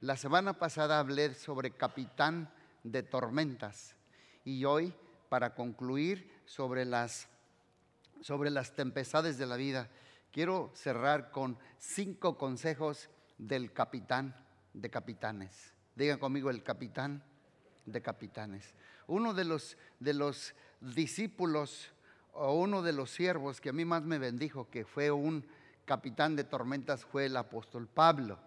La semana pasada hablé sobre capitán de tormentas y hoy, para concluir sobre las, sobre las tempestades de la vida, quiero cerrar con cinco consejos del capitán de capitanes. Digan conmigo el capitán de capitanes. Uno de los, de los discípulos o uno de los siervos que a mí más me bendijo, que fue un capitán de tormentas, fue el apóstol Pablo.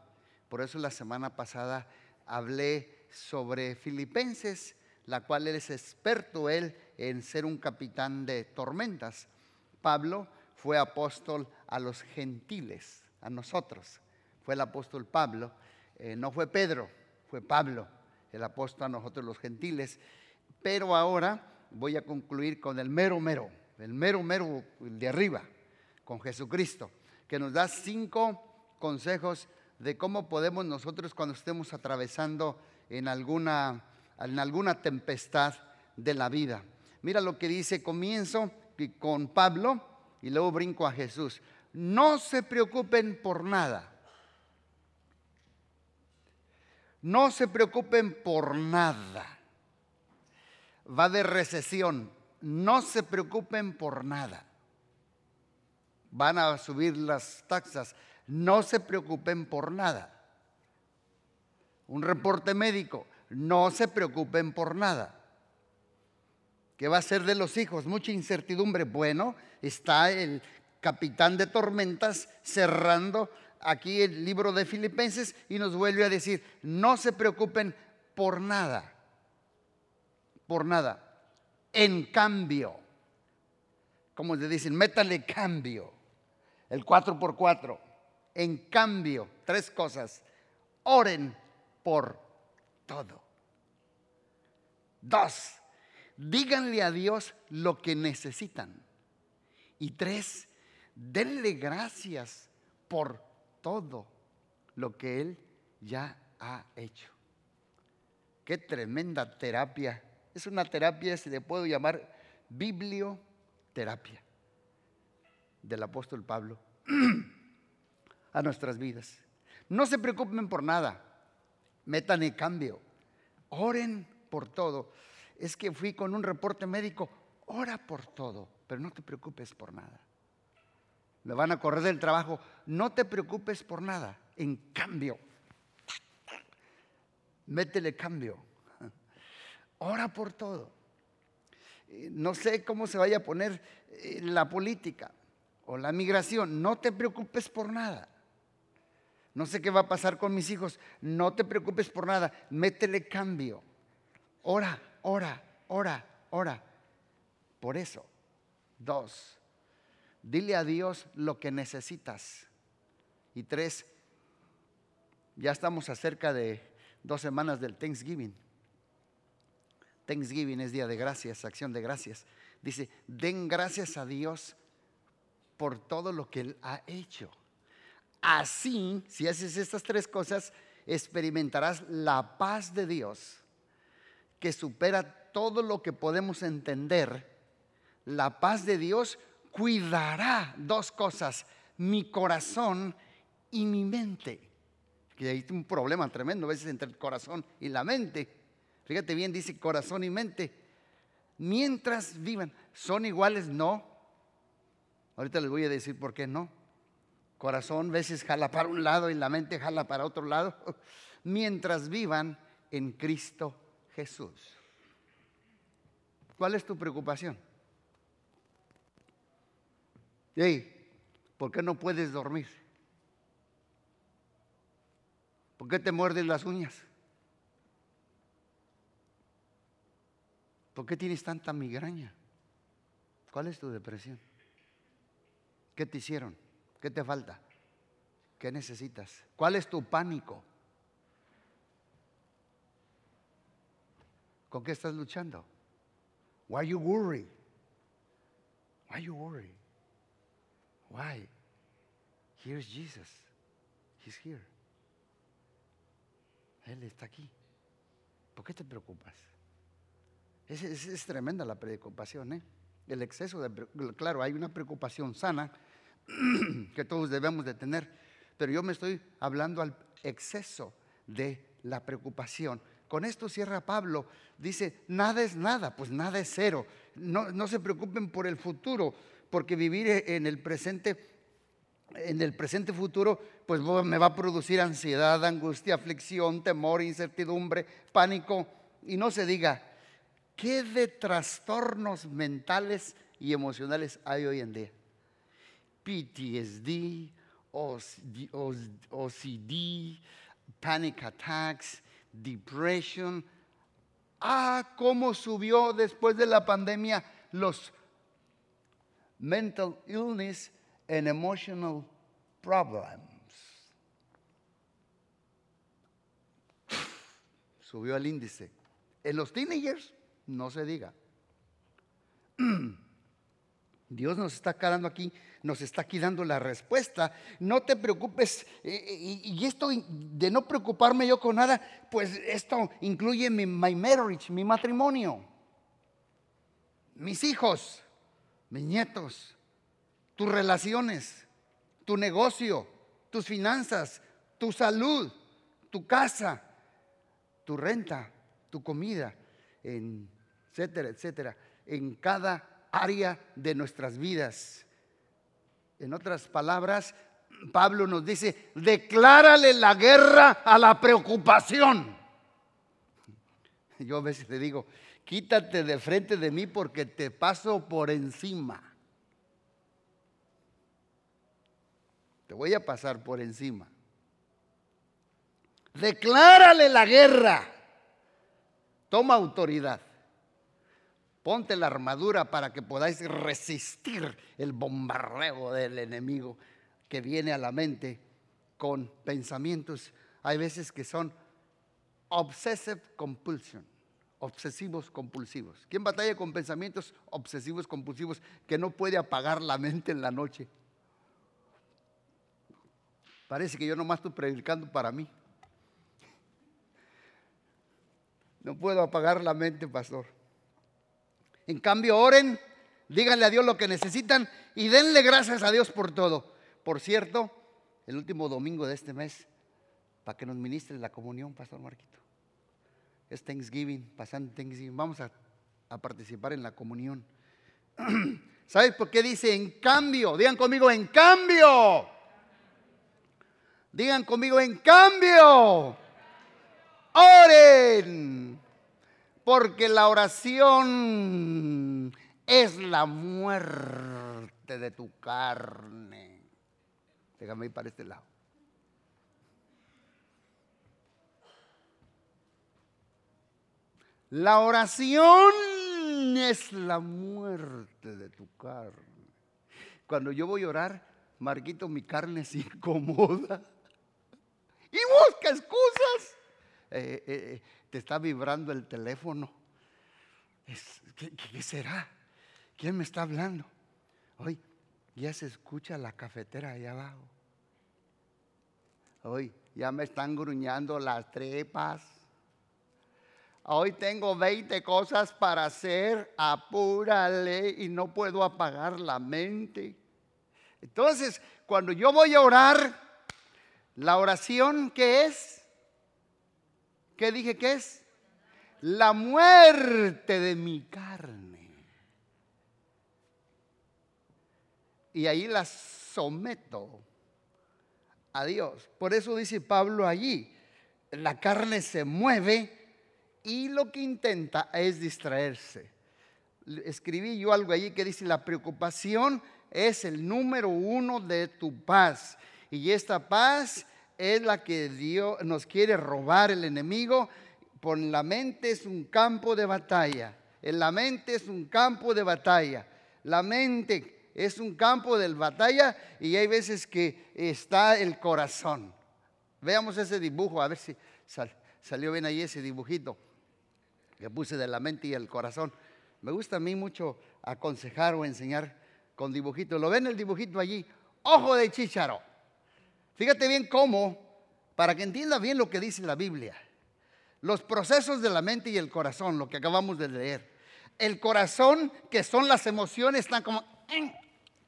Por eso la semana pasada hablé sobre Filipenses, la cual él es experto él en ser un capitán de tormentas. Pablo fue apóstol a los gentiles, a nosotros. Fue el apóstol Pablo, eh, no fue Pedro, fue Pablo, el apóstol a nosotros los gentiles. Pero ahora voy a concluir con el mero mero, el mero mero de arriba, con Jesucristo, que nos da cinco consejos de cómo podemos nosotros cuando estemos atravesando en alguna, en alguna tempestad de la vida. Mira lo que dice, comienzo con Pablo y luego brinco a Jesús. No se preocupen por nada. No se preocupen por nada. Va de recesión. No se preocupen por nada. Van a subir las taxas no se preocupen por nada. Un reporte médico, no se preocupen por nada. ¿Qué va a ser de los hijos? Mucha incertidumbre. Bueno, está el capitán de tormentas cerrando aquí el libro de Filipenses y nos vuelve a decir, no se preocupen por nada, por nada. En cambio, como le dicen, métale cambio, el 4 por 4 en cambio, tres cosas. Oren por todo. Dos, díganle a Dios lo que necesitan. Y tres, denle gracias por todo lo que Él ya ha hecho. Qué tremenda terapia. Es una terapia, se le puedo llamar biblioterapia del apóstol Pablo. a nuestras vidas. No se preocupen por nada, metan el cambio, oren por todo. Es que fui con un reporte médico, ora por todo, pero no te preocupes por nada. Me van a correr del trabajo, no te preocupes por nada. En cambio, métele cambio. Ora por todo. Eh, no sé cómo se vaya a poner eh, la política o la migración, no te preocupes por nada. No sé qué va a pasar con mis hijos. No te preocupes por nada. Métele cambio. Ora, ora, ora, ora. Por eso. Dos. Dile a Dios lo que necesitas. Y tres. Ya estamos acerca de dos semanas del Thanksgiving. Thanksgiving es día de gracias, acción de gracias. Dice, den gracias a Dios por todo lo que Él ha hecho. Así, si haces estas tres cosas, experimentarás la paz de Dios que supera todo lo que podemos entender. La paz de Dios cuidará dos cosas, mi corazón y mi mente. Que hay un problema tremendo a veces entre el corazón y la mente. Fíjate bien, dice corazón y mente. Mientras vivan, ¿son iguales? No. Ahorita les voy a decir por qué no corazón a veces jala para un lado y la mente jala para otro lado, mientras vivan en Cristo Jesús. ¿Cuál es tu preocupación? Hey, ¿por qué no puedes dormir? ¿Por qué te muerdes las uñas? ¿Por qué tienes tanta migraña? ¿Cuál es tu depresión? ¿Qué te hicieron? ¿Qué te falta? ¿Qué necesitas? ¿Cuál es tu pánico? ¿Con qué estás luchando? Why you worry? Why you worry? Why? Here's Jesus. He's here. Él está aquí. ¿Por qué te preocupas? Es, es tremenda la preocupación, ¿eh? El exceso de... Claro, hay una preocupación sana que todos debemos de tener, pero yo me estoy hablando al exceso de la preocupación. Con esto cierra Pablo. Dice, nada es nada, pues nada es cero. No, no se preocupen por el futuro, porque vivir en el presente en el presente futuro, pues me va a producir ansiedad, angustia, aflicción, temor, incertidumbre, pánico. Y no se diga, ¿qué de trastornos mentales y emocionales hay hoy en día? PTSD, OCD, panic attacks, depression. Ah, cómo subió después de la pandemia los mental illness and emotional problems. Subió el índice. En los teenagers, no se diga. Dios nos está quedando aquí, nos está aquí dando la respuesta. No te preocupes. Eh, eh, y esto de no preocuparme yo con nada, pues esto incluye mi marriage, mi matrimonio, mis hijos, mis nietos, tus relaciones, tu negocio, tus finanzas, tu salud, tu casa, tu renta, tu comida, etcétera, etcétera, en cada área de nuestras vidas. En otras palabras, Pablo nos dice, declárale la guerra a la preocupación. Yo a veces le digo, quítate de frente de mí porque te paso por encima. Te voy a pasar por encima. Declárale la guerra. Toma autoridad. Ponte la armadura para que podáis resistir el bombardeo del enemigo que viene a la mente con pensamientos, hay veces que son obsessive compulsion, obsesivos compulsivos. ¿Quién batalla con pensamientos obsesivos compulsivos que no puede apagar la mente en la noche? Parece que yo nomás estoy predicando para mí. No puedo apagar la mente, pastor. En cambio, oren, díganle a Dios lo que necesitan y denle gracias a Dios por todo. Por cierto, el último domingo de este mes, para que nos ministre la comunión, Pastor Marquito. Es Thanksgiving, pasando Thanksgiving. Vamos a, a participar en la comunión. ¿Sabes por qué dice en cambio? Digan conmigo, en cambio. Digan conmigo, en cambio, oren, porque la oración es la muerte de tu carne. Déjame ir para este lado. La oración es la muerte de tu carne. Cuando yo voy a orar, Marquito, mi carne se incomoda y busca excusas. Eh, eh, eh, te está vibrando el teléfono. ¿qué, será? ¿Quién me está hablando? Hoy ya se escucha la cafetera allá abajo. Hoy ya me están gruñando las trepas. Hoy tengo 20 cosas para hacer, apúrale y no puedo apagar la mente. Entonces, cuando yo voy a orar, la oración, ¿qué es? ¿Qué dije que es? La muerte de mi carne. Y ahí la someto a Dios. Por eso dice Pablo allí, la carne se mueve y lo que intenta es distraerse. Escribí yo algo allí que dice, la preocupación es el número uno de tu paz. Y esta paz es la que Dios nos quiere robar el enemigo. Por la mente es un campo de batalla. En la mente es un campo de batalla. La mente es un campo de batalla y hay veces que está el corazón. Veamos ese dibujo, a ver si salió bien ahí ese dibujito que puse de la mente y el corazón. Me gusta a mí mucho aconsejar o enseñar con dibujitos. ¿Lo ven el dibujito allí? Ojo de chícharo. Fíjate bien cómo, para que entienda bien lo que dice la Biblia, los procesos de la mente y el corazón, lo que acabamos de leer. El corazón, que son las emociones, están como, eh,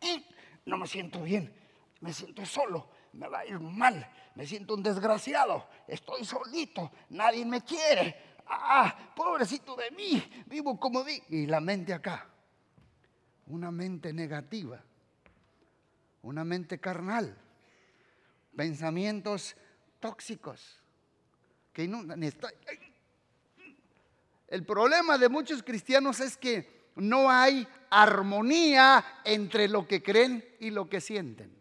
eh, no me siento bien, me siento solo, me va a ir mal, me siento un desgraciado, estoy solito, nadie me quiere. Ah, pobrecito de mí, vivo como di. Y la mente acá, una mente negativa, una mente carnal, pensamientos tóxicos. El problema de muchos cristianos es que no hay armonía entre lo que creen y lo que sienten.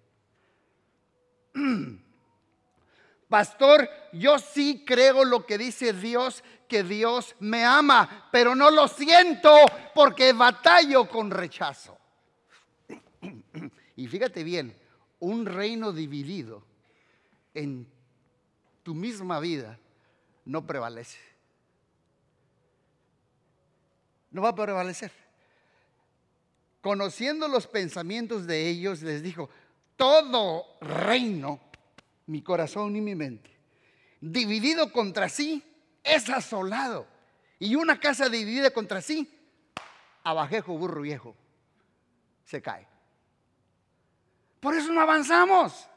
Pastor, yo sí creo lo que dice Dios, que Dios me ama, pero no lo siento porque batallo con rechazo. Y fíjate bien, un reino dividido en tu misma vida no prevalece. No va a prevalecer. Conociendo los pensamientos de ellos, les dijo, todo reino, mi corazón y mi mente, dividido contra sí, es asolado. Y una casa dividida contra sí, abajejo burro viejo, se cae. Por eso no avanzamos.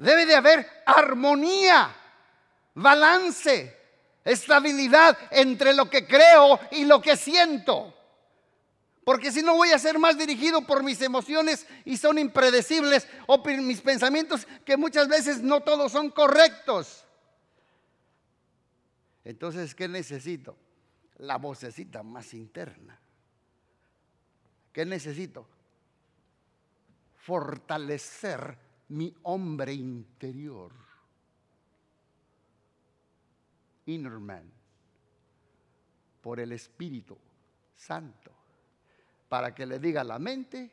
Debe de haber armonía, balance, estabilidad entre lo que creo y lo que siento. Porque si no voy a ser más dirigido por mis emociones y son impredecibles o por mis pensamientos que muchas veces no todos son correctos. Entonces, ¿qué necesito? La vocecita más interna. ¿Qué necesito? Fortalecer mi hombre interior. Inner man. Por el Espíritu Santo. Para que le diga a la mente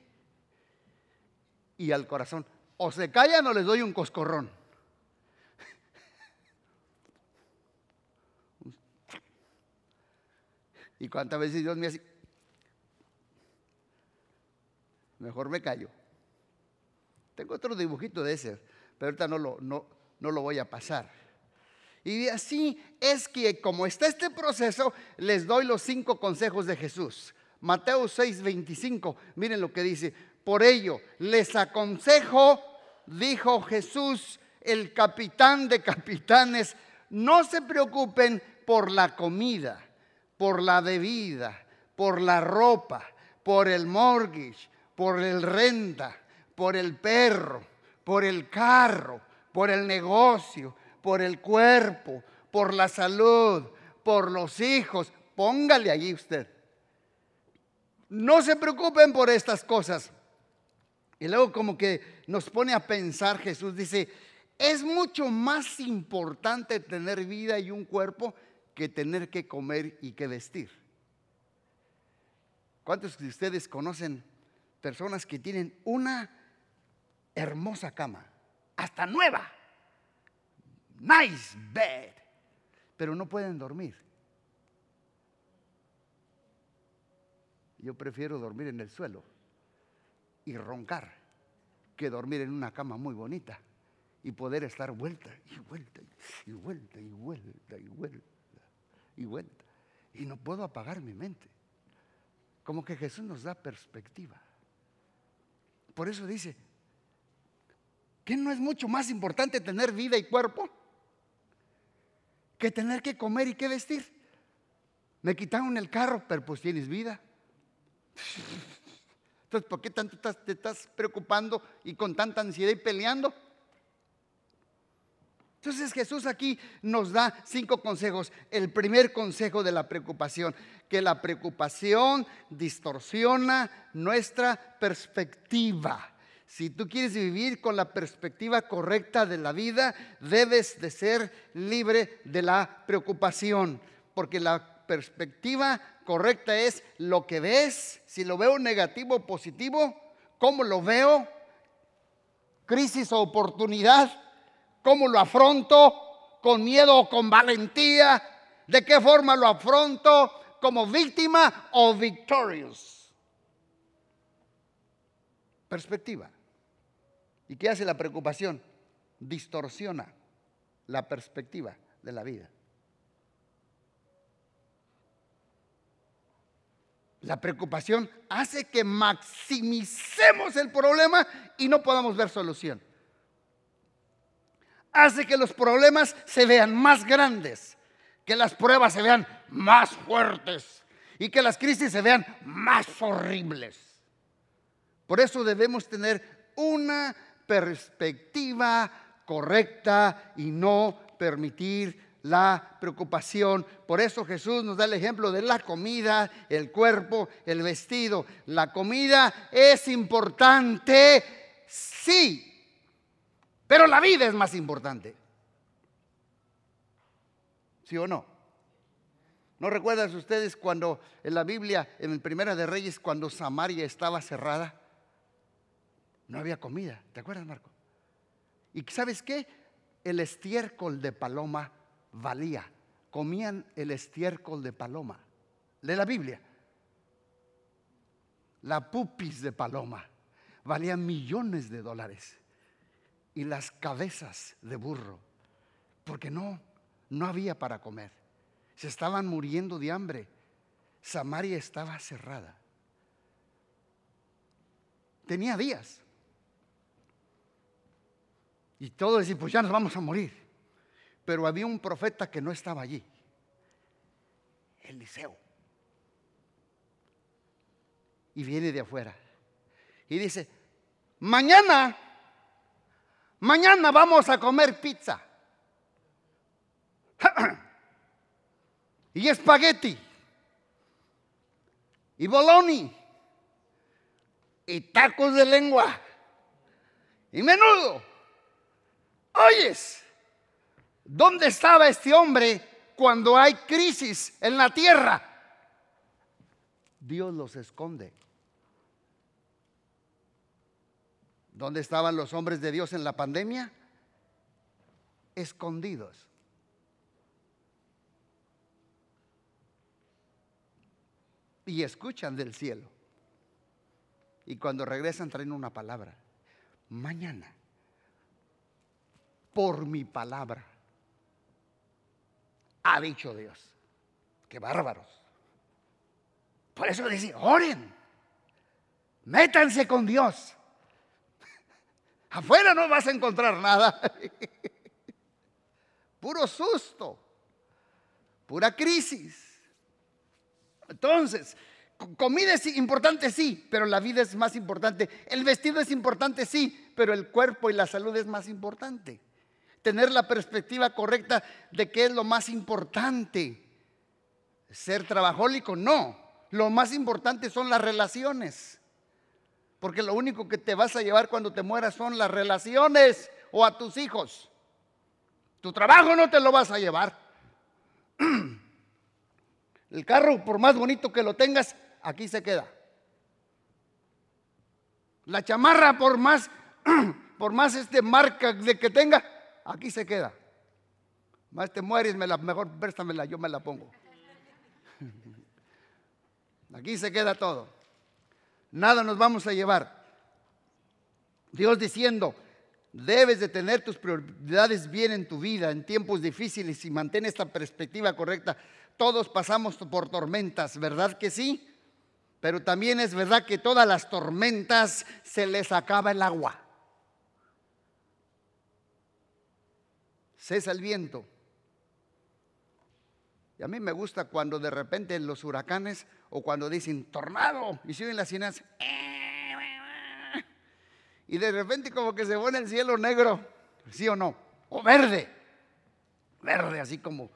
y al corazón. O se callan o les doy un coscorrón. Y cuántas veces Dios me hace, mejor me callo. Tengo otro dibujito de ese, pero ahorita no lo, no, no lo voy a pasar. Y así es que como está este proceso, les doy los cinco consejos de Jesús. Mateo 6, 25, miren lo que dice. Por ello, les aconsejo, dijo Jesús, el capitán de capitanes, no se preocupen por la comida, por la bebida, por la ropa, por el mortgage, por el renta por el perro, por el carro, por el negocio, por el cuerpo, por la salud, por los hijos. Póngale allí usted. No se preocupen por estas cosas. Y luego como que nos pone a pensar Jesús, dice, es mucho más importante tener vida y un cuerpo que tener que comer y que vestir. ¿Cuántos de ustedes conocen personas que tienen una hermosa cama, hasta nueva, nice bed, pero no pueden dormir. Yo prefiero dormir en el suelo y roncar que dormir en una cama muy bonita y poder estar vuelta y vuelta y vuelta y vuelta y vuelta y vuelta. Y no puedo apagar mi mente. Como que Jesús nos da perspectiva. Por eso dice, ¿Qué no es mucho más importante tener vida y cuerpo que tener que comer y que vestir? Me quitaron el carro, pero pues tienes vida. Entonces, ¿por qué tanto te estás preocupando y con tanta ansiedad y peleando? Entonces Jesús aquí nos da cinco consejos. El primer consejo de la preocupación, que la preocupación distorsiona nuestra perspectiva. Si tú quieres vivir con la perspectiva correcta de la vida, debes de ser libre de la preocupación, porque la perspectiva correcta es lo que ves, si lo veo negativo o positivo, cómo lo veo, crisis o oportunidad, cómo lo afronto, con miedo o con valentía, de qué forma lo afronto, como víctima o victorious. Perspectiva. ¿Y qué hace la preocupación? Distorsiona la perspectiva de la vida. La preocupación hace que maximicemos el problema y no podamos ver solución. Hace que los problemas se vean más grandes, que las pruebas se vean más fuertes y que las crisis se vean más horribles. Por eso debemos tener una perspectiva correcta y no permitir la preocupación. Por eso Jesús nos da el ejemplo de la comida, el cuerpo, el vestido. La comida es importante, sí, pero la vida es más importante. ¿Sí o no? ¿No recuerdan ustedes cuando en la Biblia, en el Primera de Reyes, cuando Samaria estaba cerrada? No había comida. ¿Te acuerdas, Marco? ¿Y sabes qué? El estiércol de paloma valía. Comían el estiércol de paloma. De la Biblia. La pupis de paloma valía millones de dólares. Y las cabezas de burro. Porque no, no había para comer. Se estaban muriendo de hambre. Samaria estaba cerrada. Tenía días. Y todos decían, pues ya nos vamos a morir pero había un profeta que no estaba allí, Eliseo. Y viene de afuera. Y dice, mañana, mañana vamos a comer pizza. y espagueti. Y boloni. Y tacos de lengua. Y menudo. Oyes. ¿Dónde estaba este hombre cuando hay crisis en la tierra? Dios los esconde. ¿Dónde estaban los hombres de Dios en la pandemia? Escondidos. Y escuchan del cielo. Y cuando regresan traen una palabra. Mañana, por mi palabra ha dicho Dios. Qué bárbaros. Por eso dice, oren, métanse con Dios. Afuera no vas a encontrar nada. Puro susto, pura crisis. Entonces, comida es importante, sí, pero la vida es más importante. El vestido es importante, sí, pero el cuerpo y la salud es más importante tener la perspectiva correcta de qué es lo más importante. Ser trabajólico, no. Lo más importante son las relaciones. Porque lo único que te vas a llevar cuando te mueras son las relaciones o a tus hijos. Tu trabajo no te lo vas a llevar. El carro, por más bonito que lo tengas, aquí se queda. La chamarra, por más, por más este marca de que tenga, aquí se queda. Más te mueres, me la, mejor préstamela, yo me la pongo. Aquí se queda todo. Nada nos vamos a llevar. Dios diciendo, debes de tener tus prioridades bien en tu vida en tiempos difíciles y mantén esta perspectiva correcta. Todos pasamos por tormentas, ¿verdad que sí? Pero también es verdad que todas las tormentas se les acaba el agua. Cesa el viento. Y a mí me gusta cuando de repente en los huracanes o cuando dicen tornado y siguen las sirenas. Y de repente como que se pone el cielo negro, ¿sí o no? O verde. Verde, así como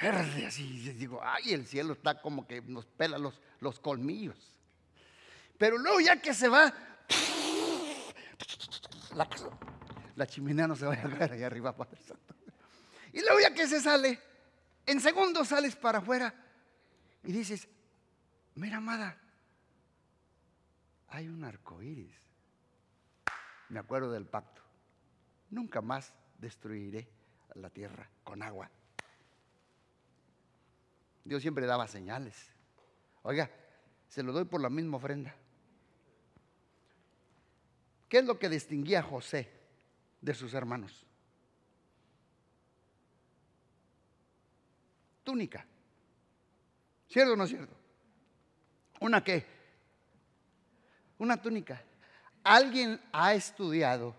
verde, así. digo, ay, el cielo está como que nos pela los, los colmillos. Pero luego ya que se va, la, la chimenea no se vaya a caer ahí arriba, Padre Santo. Y luego ya que se sale, en segundos sales para afuera y dices, mira amada, hay un arco iris. Me acuerdo del pacto. Nunca más destruiré la tierra con agua. Dios siempre daba señales. Oiga, se lo doy por la misma ofrenda. ¿Qué es lo que distinguía a José? De sus hermanos. Túnica. ¿Cierto o no es cierto? ¿Una qué? Una túnica. ¿Alguien ha estudiado?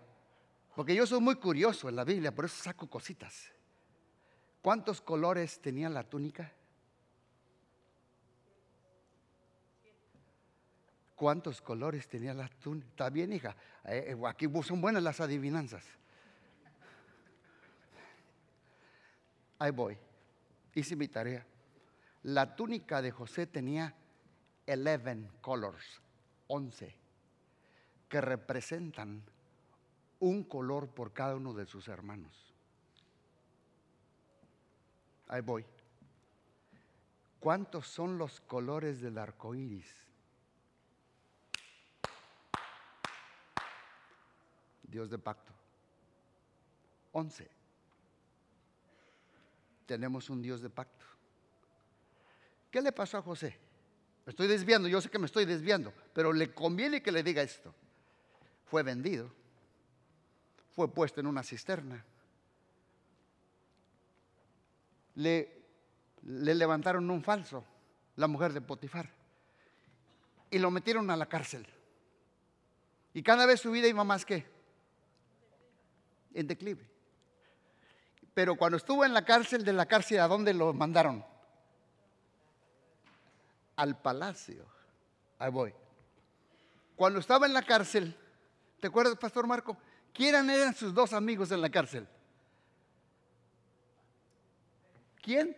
Porque yo soy muy curioso en la Biblia, por eso saco cositas. ¿Cuántos colores tenía la túnica? ¿Cuántos colores tenía la túnica? Está bien, hija. Eh, eh, aquí son buenas las adivinanzas. Ahí voy. Hice mi tarea. La túnica de José tenía 11 colors, 11, que representan un color por cada uno de sus hermanos. Ahí voy. ¿Cuántos son los colores del arco iris? Dios de pacto. 11. Tenemos un Dios de pacto. ¿Qué le pasó a José? Me estoy desviando, yo sé que me estoy desviando, pero le conviene que le diga esto. Fue vendido, fue puesto en una cisterna, le, le levantaron un falso, la mujer de Potifar, y lo metieron a la cárcel. Y cada vez su vida iba más que en declive. Pero cuando estuvo en la cárcel, de la cárcel, ¿a dónde lo mandaron? Al palacio. Ahí voy. Cuando estaba en la cárcel, ¿te acuerdas, Pastor Marco? ¿Quiénes eran sus dos amigos en la cárcel? ¿Quién?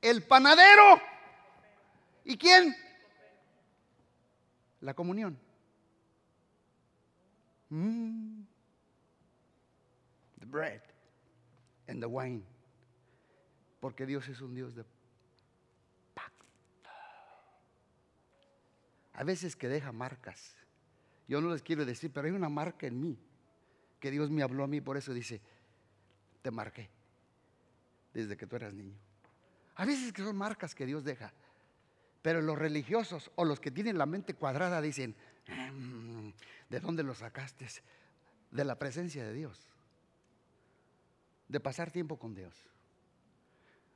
El panadero. ¿Y quién? La comunión. Mm bread and the wine. Porque Dios es un Dios de pacto. A veces que deja marcas. Yo no les quiero decir, pero hay una marca en mí. Que Dios me habló a mí, por eso dice, te marqué. Desde que tú eras niño. A veces que son marcas que Dios deja. Pero los religiosos o los que tienen la mente cuadrada dicen, mm, ¿de dónde lo sacaste? De la presencia de Dios de pasar tiempo con Dios.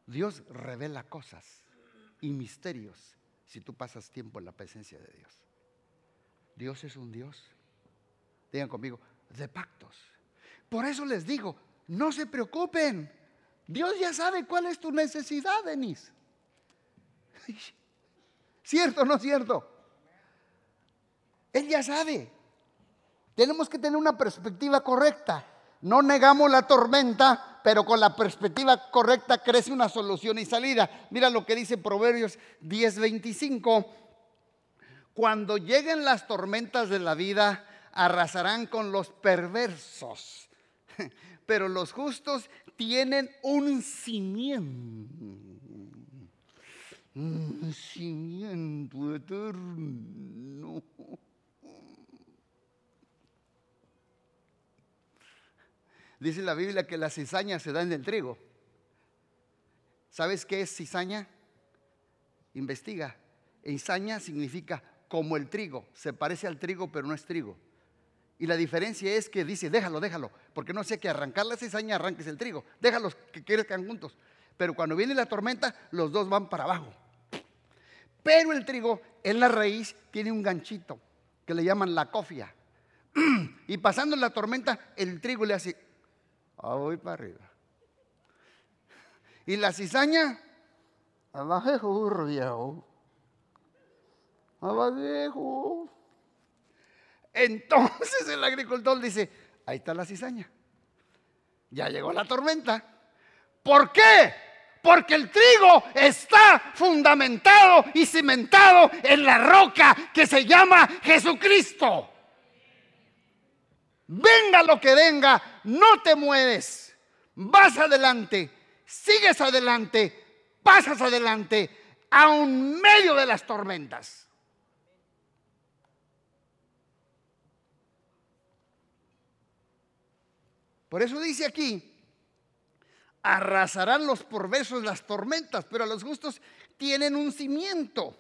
Dios revela cosas y misterios si tú pasas tiempo en la presencia de Dios. Dios es un Dios, digan conmigo, de pactos. Por eso les digo, no se preocupen. Dios ya sabe cuál es tu necesidad, Denis. ¿Cierto o no cierto? Él ya sabe. Tenemos que tener una perspectiva correcta. No negamos la tormenta, pero con la perspectiva correcta crece una solución y salida. Mira lo que dice Proverbios 10:25. Cuando lleguen las tormentas de la vida, arrasarán con los perversos. Pero los justos tienen un cimiento. Un cimiento eterno. Dice la Biblia que la cizaña se da en el trigo. ¿Sabes qué es cizaña? Investiga. Cizaña significa como el trigo. Se parece al trigo, pero no es trigo. Y la diferencia es que dice, déjalo, déjalo, porque no sé que arrancar la cizaña arranques el trigo. Déjalos que crezcan juntos. Pero cuando viene la tormenta, los dos van para abajo. Pero el trigo en la raíz tiene un ganchito que le llaman la cofia. Y pasando la tormenta, el trigo le hace Ah, voy para arriba. Y la cizaña, abajo, viejo. Abajo. Entonces el agricultor dice, ahí está la cizaña. Ya llegó la tormenta. ¿Por qué? Porque el trigo está fundamentado y cimentado en la roca que se llama Jesucristo. Venga lo que venga, no te mueves. Vas adelante, sigues adelante, pasas adelante, un medio de las tormentas. Por eso dice aquí, arrasarán los perversos las tormentas, pero los justos tienen un cimiento.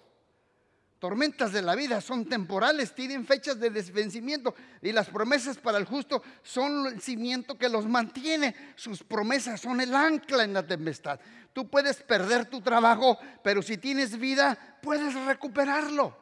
Tormentas de la vida son temporales, tienen fechas de desvencimiento y las promesas para el justo son el cimiento que los mantiene. Sus promesas son el ancla en la tempestad. Tú puedes perder tu trabajo, pero si tienes vida, puedes recuperarlo.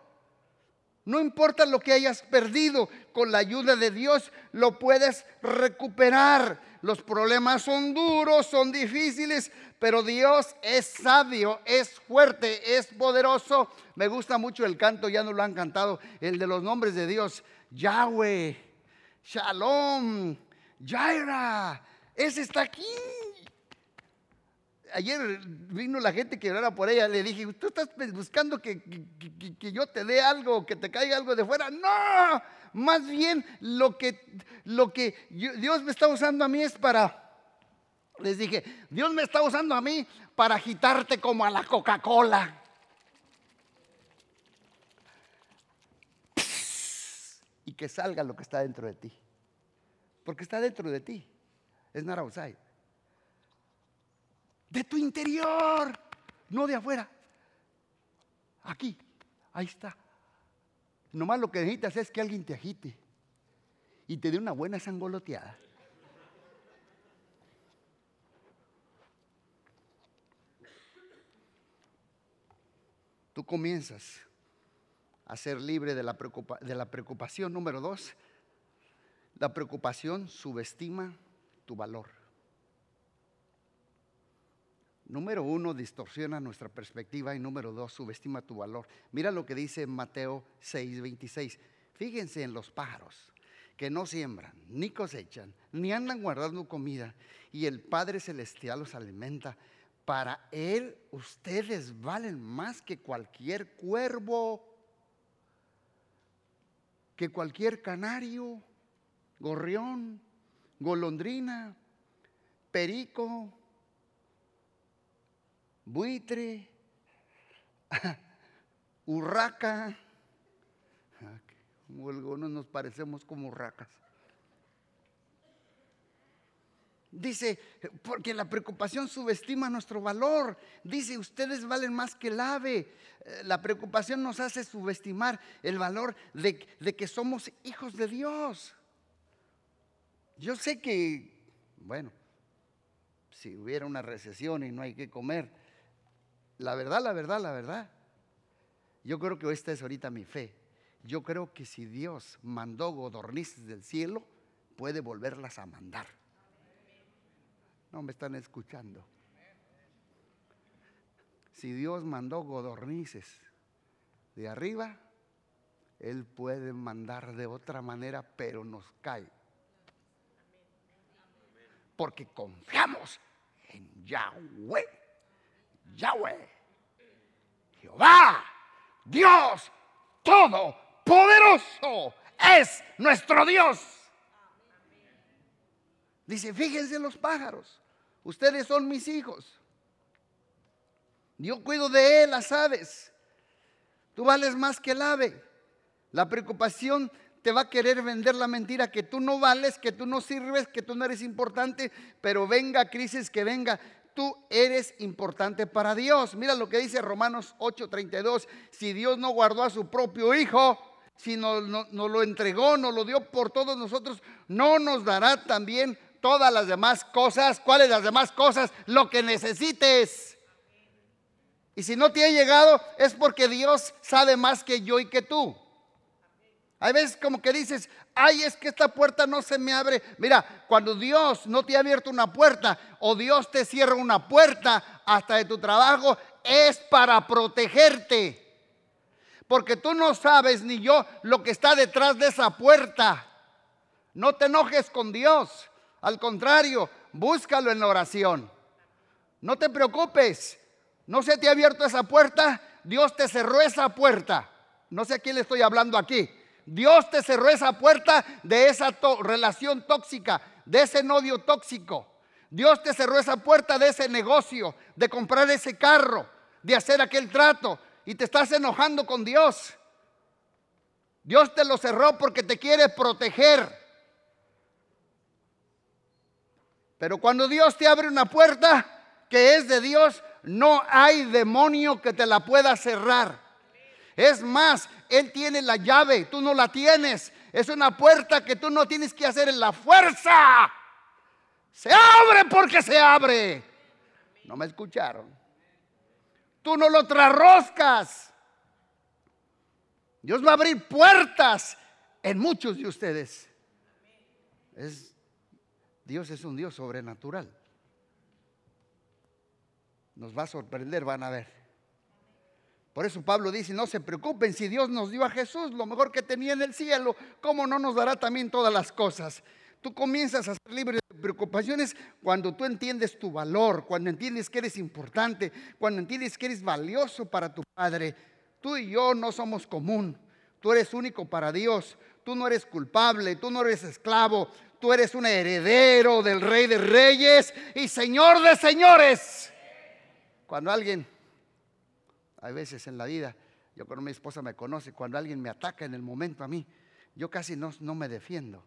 No importa lo que hayas perdido, con la ayuda de Dios lo puedes recuperar. Los problemas son duros, son difíciles, pero Dios es sabio, es fuerte, es poderoso. Me gusta mucho el canto, ya no lo han cantado, el de los nombres de Dios. Yahweh, Shalom, Jaira, ese está aquí. Ayer vino la gente que orara por ella, le dije, ¿tú estás buscando que, que, yo te dé algo, que te caiga algo de fuera? No, más bien lo que, lo que Dios me está usando a mí es para les dije, Dios me está usando a mí para agitarte como a la Coca-Cola. Y que salga lo que está dentro de ti. Porque está dentro de ti. Es not outside. De tu interior, no de afuera. Aquí, ahí está. Nomás lo que necesitas es que alguien te agite y te dé una buena sangoloteada. tú comienzas a ser libre de la, de la preocupación. Número dos, la preocupación subestima tu valor. Número uno, distorsiona nuestra perspectiva y número dos, subestima tu valor. Mira lo que dice Mateo 6, 26. Fíjense en los pájaros que no siembran, ni cosechan, ni andan guardando comida y el Padre Celestial los alimenta para Él ustedes valen más que cualquier cuervo, que cualquier canario, gorrión, golondrina, perico, buitre, urraca. Ah, algunos nos parecemos como urracas. Dice, porque la preocupación subestima nuestro valor. Dice, ustedes valen más que el ave. Eh, la preocupación nos hace subestimar el valor de, que somos hijos de Dios. Yo sé que, bueno, si hubiera una recesión y no hay que comer, la verdad, la verdad, la verdad, yo creo que esta es ahorita mi fe. Yo creo que si Dios mandó godornices del cielo, puede volverlas a mandar. No me están escuchando. Si Dios mandó godornices de arriba, Él puede mandar de otra manera, pero nos cae. Porque confiamos en Yahweh. Yahweh. Jehová, Dios Todopoderoso, es nuestro Dios. Dice, fíjense los pájaros. Ustedes son mis hijos. Yo cuido de él, las aves. Tú vales más que el ave. La preocupación te va a querer vender la mentira que tú no vales, que tú no sirves, que tú no eres importante, pero venga crisis que venga, tú eres importante para Dios. Mira lo que dice Romanos 8:32, si Dios no guardó a su propio hijo, si nos no, lo entregó, nos lo dio por todos nosotros, no nos dará también todas las demás cosas. ¿Cuáles las demás cosas? Lo que necesites. Y si no te ha llegado es porque Dios sabe más que yo y que tú. Hay veces como que dices, ay, es que esta puerta no se me abre. Mira, cuando Dios no te ha abierto una puerta o Dios te cierra una puerta hasta de tu trabajo, es para protegerte. Porque tú no sabes ni yo lo que está detrás de esa puerta. No te enojes con Dios. Al contrario, búscalo en la oración. No te preocupes. No se te ha abierto esa puerta. Dios te cerró esa puerta. No sé a quién le estoy hablando aquí. Dios te cerró esa puerta de esa relación tóxica, de ese novio tóxico. Dios te cerró esa puerta de ese negocio, de comprar ese carro, de hacer aquel trato. Y te estás enojando con Dios. Dios te lo cerró porque te quiere proteger. Pero cuando Dios te abre una puerta que es de Dios, no hay demonio que te la pueda cerrar. Es más, Él tiene la llave, tú no la tienes. Es una puerta que tú no tienes que hacer en la fuerza. Se abre porque se abre. No me escucharon. Tú no lo trarroscas. Dios va a abrir puertas en muchos de ustedes. Es, Dios es un Dios sobrenatural. Nos va a sorprender, van a ver. Por eso Pablo dice, no se preocupen, si Dios nos dio a Jesús, lo mejor que tenía en el cielo, ¿cómo no nos dará también todas las cosas? Tú comienzas a ser libre de preocupaciones cuando tú entiendes tu valor, cuando entiendes que eres importante, cuando entiendes que eres valioso para tu Padre. Tú y yo no somos común, tú eres único para Dios, tú no eres culpable, tú no eres esclavo, tú eres un heredero del Rey de Reyes y Señor de Señores. Cuando alguien hay veces en la vida, yo con mi esposa me conoce, cuando alguien me ataca en el momento a mí, yo casi no, me defiendo.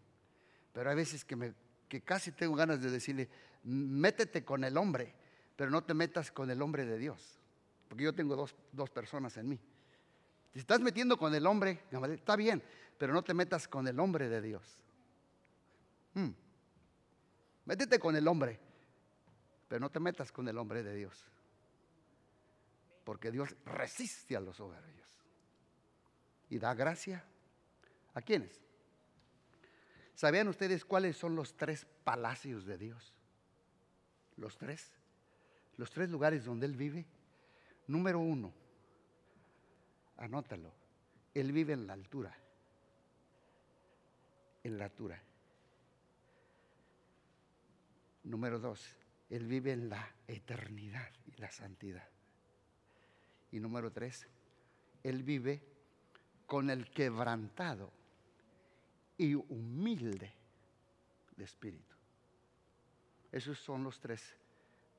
Pero hay veces que, me, que casi tengo ganas de decirle, métete con el hombre, pero no te metas con el hombre de Dios. Porque yo tengo dos, dos personas en mí. Si estás metiendo con el hombre, está bien, pero no te metas con el hombre de Dios. Hmm. Métete con el hombre, pero no te metas con el hombre de Dios porque Dios resiste a los soberbios y da gracia a quienes. ¿Sabían ustedes cuáles son los tres palacios de Dios? Los tres. Los tres lugares donde Él vive. Número uno, anótalo. Él vive en la altura. En la altura. Número dos, Él vive en la eternidad y la santidad. Y número tres, Él vive con el quebrantado y humilde de espíritu. Esos son los tres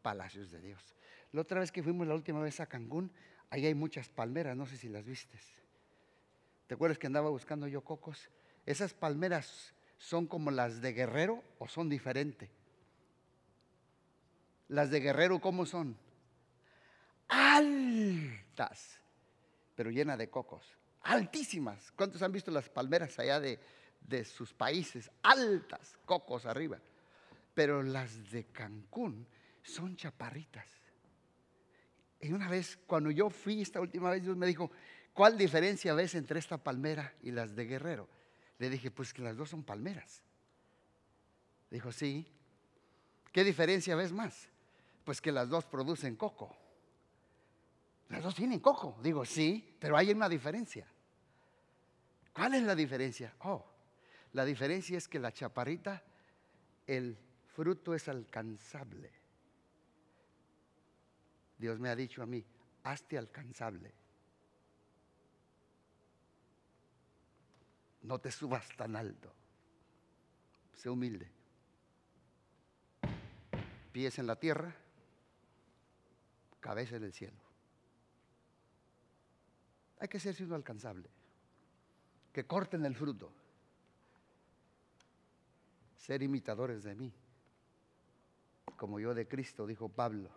palacios de Dios. La otra vez que fuimos la última vez a Cancún, ahí hay muchas palmeras, no sé si las vistes. ¿Te acuerdas que andaba buscando yo cocos? Esas palmeras son como las de Guerrero o son diferentes. Las de Guerrero, ¿cómo son? Pero llena de cocos, altísimas. ¿Cuántos han visto las palmeras allá de, de sus países? Altas, cocos arriba. Pero las de Cancún son chaparritas. Y una vez, cuando yo fui esta última vez, Dios me dijo, ¿cuál diferencia ves entre esta palmera y las de Guerrero? Le dije, pues que las dos son palmeras. Dijo, sí. ¿Qué diferencia ves más? Pues que las dos producen coco. Las dos tienen coco. Digo, sí, pero hay una diferencia. ¿Cuál es la diferencia? Oh, la diferencia es que la chaparrita, el fruto es alcanzable. Dios me ha dicho a mí, hazte alcanzable. No te subas tan alto. Sé humilde. Pies en la tierra, cabeza en el cielo. Que ser siendo alcanzable. Que corten el fruto. Ser imitadores de mí. Como yo de Cristo, dijo Pablo.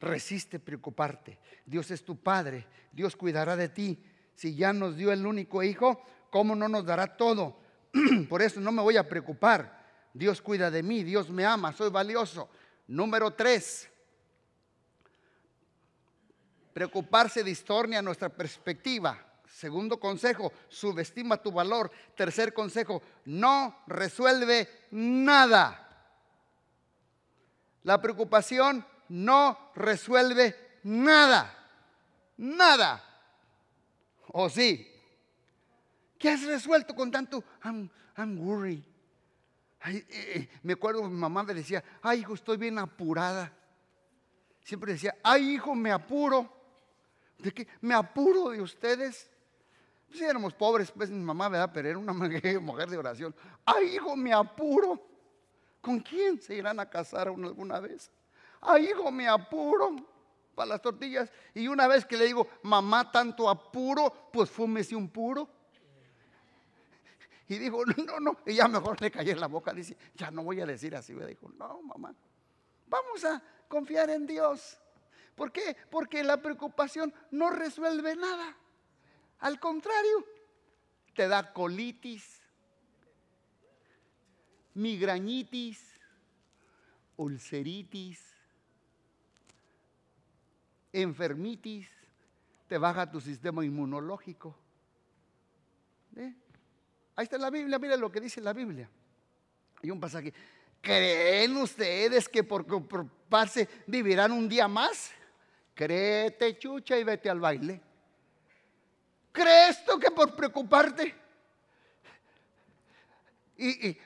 Resiste preocuparte. Dios es tu Padre. Dios cuidará de ti. Si ya nos dio el único hijo, ¿cómo no nos dará todo? Por eso no me voy a preocupar. Dios cuida de mí. Dios me ama. Soy valioso. Número tres Preocuparse distornia nuestra perspectiva. Segundo consejo, subestima tu valor. Tercer consejo, no resuelve nada. La preocupación no resuelve nada. Nada. ¿O sí? ¿Qué has resuelto con tanto I'm, worried? Eh, eh, me acuerdo, mi mamá me decía, ay hijo, estoy bien apurada. Siempre decía, ay hijo, me apuro. ¿De qué? Me apuro de ustedes. Si pues éramos pobres, pues mi mamá, ¿verdad? Pero era una mujer de oración. Ay, hijo, me apuro. ¿Con quién se irán a casar alguna vez? Ay, hijo, me apuro para las tortillas. Y una vez que le digo, mamá, tanto apuro, pues fúmese un puro. Y dijo, no, no, y ya mejor le cayó en la boca. Dice, ya no voy a decir así. Me dijo, no, mamá, vamos a confiar en Dios. ¿Por qué? Porque la preocupación no resuelve nada. Al contrario, te da colitis, migrañitis, ulceritis, enfermitis, te baja tu sistema inmunológico. ¿Eh? Ahí está la Biblia, mira lo que dice la Biblia. Hay un pasaje. ¿Creen ustedes que por preocuparse vivirán un día más? Créete, chucha, y vete al baile. ¿Crees tú que por preocuparte? Y, y,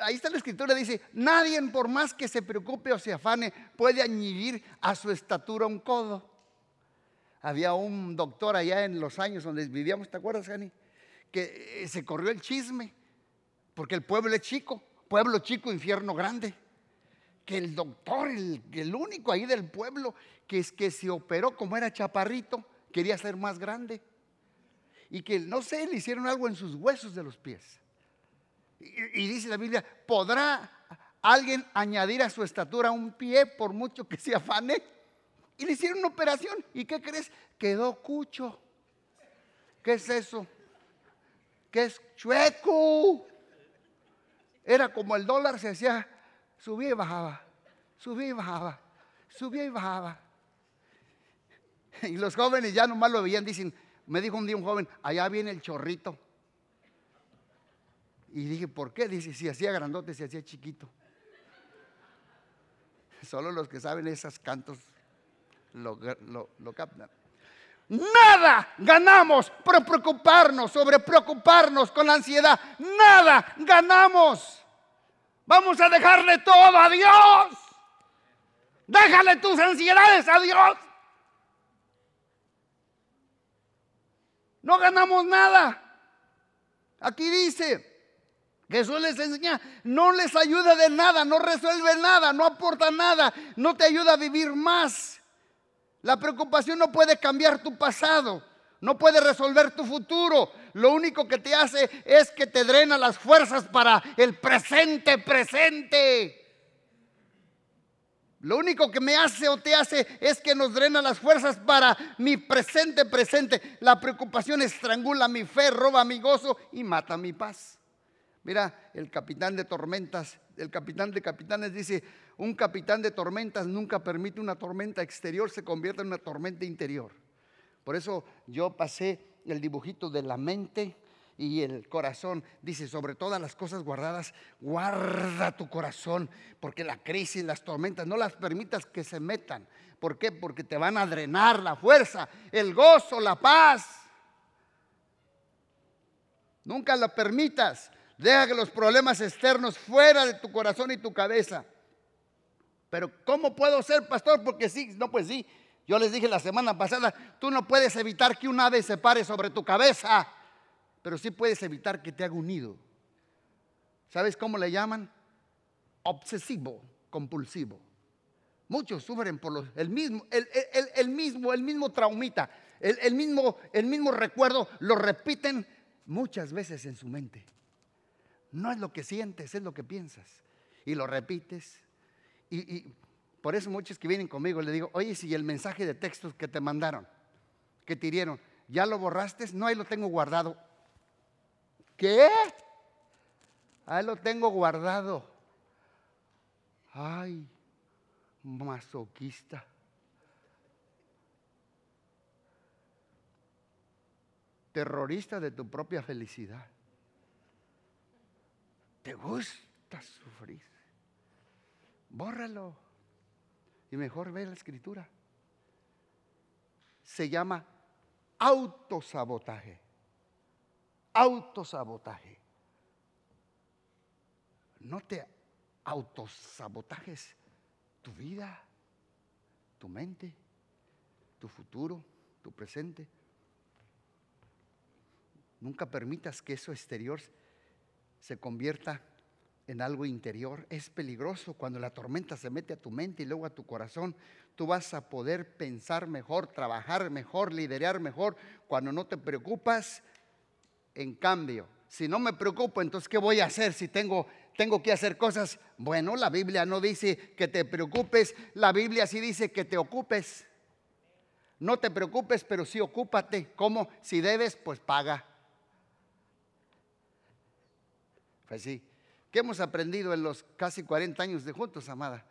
ahí está la escritura, dice, nadie por más que se preocupe o se afane puede añadir a su estatura un codo. Había un doctor allá en los años donde vivíamos, ¿te acuerdas, Jani? Que eh, se corrió el chisme, porque el pueblo es chico, pueblo chico, infierno grande. Que el doctor, el, el único ahí del pueblo, que es que se operó como era chaparrito, quería ser más grande. Y que, no sé, le hicieron algo en sus huesos de los pies. Y, dice la Biblia, ¿podrá alguien añadir a su estatura un pie por mucho que se afane? Y le hicieron una operación. ¿Y qué crees? Quedó cucho. ¿Qué es eso? ¿Qué es chueco? Era como el dólar se hacía, subía y bajaba, subía y bajaba, subía y bajaba. Y los jóvenes ya nomás lo veían, dicen, me dijo un día un joven, allá viene el chorrito. Y dije, ¿por qué? Dice, si hacía grandote, si hacía chiquito. Solo los que saben esos cantos lo, captan. Nada ganamos por preocuparnos, sobre preocuparnos con la ansiedad. Nada ganamos. Vamos a dejarle todo a Dios. Déjale tus ansiedades a Dios. No ganamos nada. Aquí dice, Jesús les enseña, no les ayuda de nada, no resuelve nada, no aporta nada, no te ayuda a vivir más. La preocupación no puede cambiar tu pasado, no puede resolver tu futuro. Lo único que te hace es que te drena las fuerzas para el presente, presente. Lo único que me hace o te hace es que nos drena las fuerzas para mi presente, presente. La preocupación estrangula mi fe, roba mi gozo y mata mi paz. Mira, el capitán de tormentas, el capitán de capitanes dice, un capitán de tormentas nunca permite una tormenta exterior se convierta en una tormenta interior. Por eso yo pasé el dibujito de la mente y el corazón. Dice, sobre todas las cosas guardadas, guarda tu corazón, porque la crisis, las tormentas, no las permitas que se metan. ¿Por qué? Porque te van a drenar la fuerza, el gozo, la paz. Nunca la permitas. Deja que los problemas externos fuera de tu corazón y tu cabeza. Pero ¿cómo puedo ser pastor? Porque sí, no, pues sí. Yo les dije la semana pasada, tú no puedes evitar que un ave se pare sobre tu cabeza, pero sí puedes evitar que te haga un nido. ¿Sabes cómo le llaman? Obsesivo, compulsivo. Muchos sufren por el mismo, el, mismo, el mismo traumita, el, mismo, el mismo recuerdo, lo repiten muchas veces en su mente. No es lo que sientes, es lo que piensas. Y lo repites. Y, por eso muchos que vienen conmigo le digo, oye, si el mensaje de textos que te mandaron, que te dieron, ¿ya lo borraste? No, ahí lo tengo guardado. ¿Qué? Ahí lo tengo guardado. Ay, masoquista. Terrorista de tu propia felicidad. ¿Te gusta sufrir? Bórralo. Y mejor ve la escritura. Se llama autosabotaje. Autosabotaje. No te autosabotajes tu vida, tu mente, tu futuro, tu presente. Nunca permitas que eso exterior se convierta en algo interior. Es peligroso cuando la tormenta se mete a tu mente y luego a tu corazón. Tú vas a poder pensar mejor, trabajar mejor, liderar mejor cuando no te preocupas. En cambio, si no me preocupo, entonces ¿qué voy a hacer si tengo tengo que hacer cosas? Bueno, la Biblia no dice que te preocupes, la Biblia sí dice que te ocupes. No te preocupes, pero sí ocúpate. ¿Cómo? Si debes, pues paga. Pues sí. ¿Qué hemos aprendido en los casi 40 años de juntos, amada?